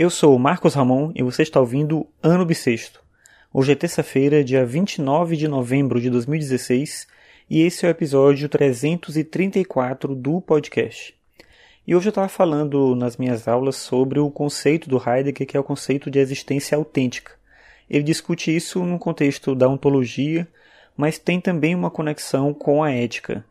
Eu sou Marcos Ramon e você está ouvindo Ano Bissexto. Hoje é terça-feira, dia 29 de novembro de 2016, e esse é o episódio 334 do podcast. E hoje eu estava falando nas minhas aulas sobre o conceito do Heidegger, que é o conceito de existência autêntica. Ele discute isso no contexto da ontologia, mas tem também uma conexão com a ética.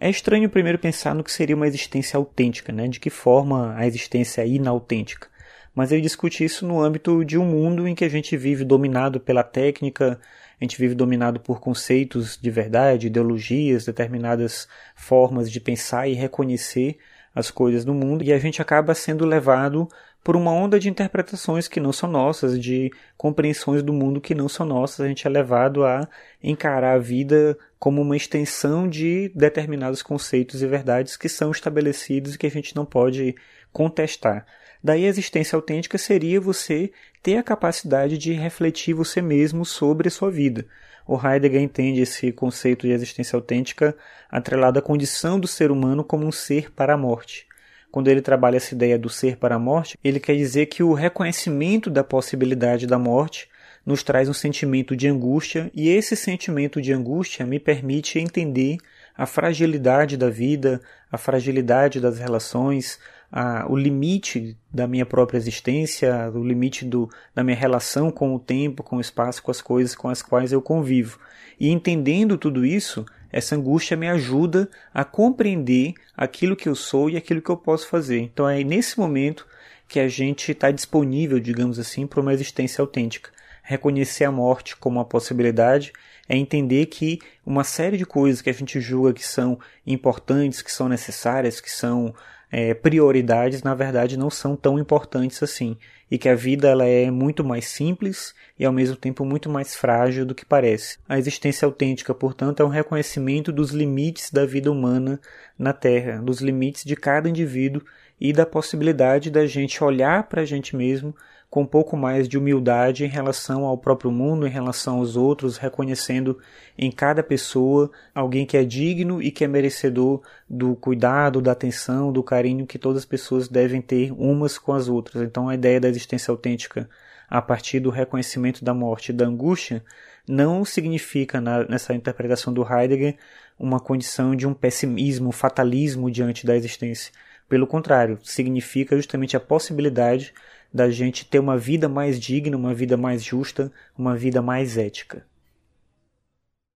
É estranho primeiro pensar no que seria uma existência autêntica, né? de que forma a existência é inautêntica mas ele discute isso no âmbito de um mundo em que a gente vive dominado pela técnica, a gente vive dominado por conceitos de verdade, ideologias, determinadas formas de pensar e reconhecer as coisas do mundo, e a gente acaba sendo levado por uma onda de interpretações que não são nossas, de compreensões do mundo que não são nossas. A gente é levado a encarar a vida como uma extensão de determinados conceitos e verdades que são estabelecidos e que a gente não pode contestar. Daí a existência autêntica seria você ter a capacidade de refletir você mesmo sobre a sua vida. O Heidegger entende esse conceito de existência autêntica atrelado à condição do ser humano como um ser para a morte. Quando ele trabalha essa ideia do ser para a morte, ele quer dizer que o reconhecimento da possibilidade da morte nos traz um sentimento de angústia, e esse sentimento de angústia me permite entender a fragilidade da vida, a fragilidade das relações, a, o limite da minha própria existência, o limite do, da minha relação com o tempo, com o espaço, com as coisas com as quais eu convivo. E entendendo tudo isso, essa angústia me ajuda a compreender aquilo que eu sou e aquilo que eu posso fazer. Então é nesse momento que a gente está disponível, digamos assim, para uma existência autêntica. Reconhecer a morte como uma possibilidade é entender que uma série de coisas que a gente julga que são importantes, que são necessárias, que são é, prioridades na verdade não são tão importantes assim e que a vida ela é muito mais simples e ao mesmo tempo muito mais frágil do que parece. A existência autêntica, portanto, é um reconhecimento dos limites da vida humana na Terra, dos limites de cada indivíduo e da possibilidade da gente olhar para a gente mesmo com um pouco mais de humildade em relação ao próprio mundo, em relação aos outros, reconhecendo em cada pessoa alguém que é digno e que é merecedor do cuidado, da atenção, do carinho que todas as pessoas devem ter umas com as outras. Então a ideia da existência autêntica a partir do reconhecimento da morte e da angústia não significa na, nessa interpretação do Heidegger uma condição de um pessimismo, um fatalismo diante da existência. Pelo contrário, significa justamente a possibilidade da gente ter uma vida mais digna, uma vida mais justa, uma vida mais ética.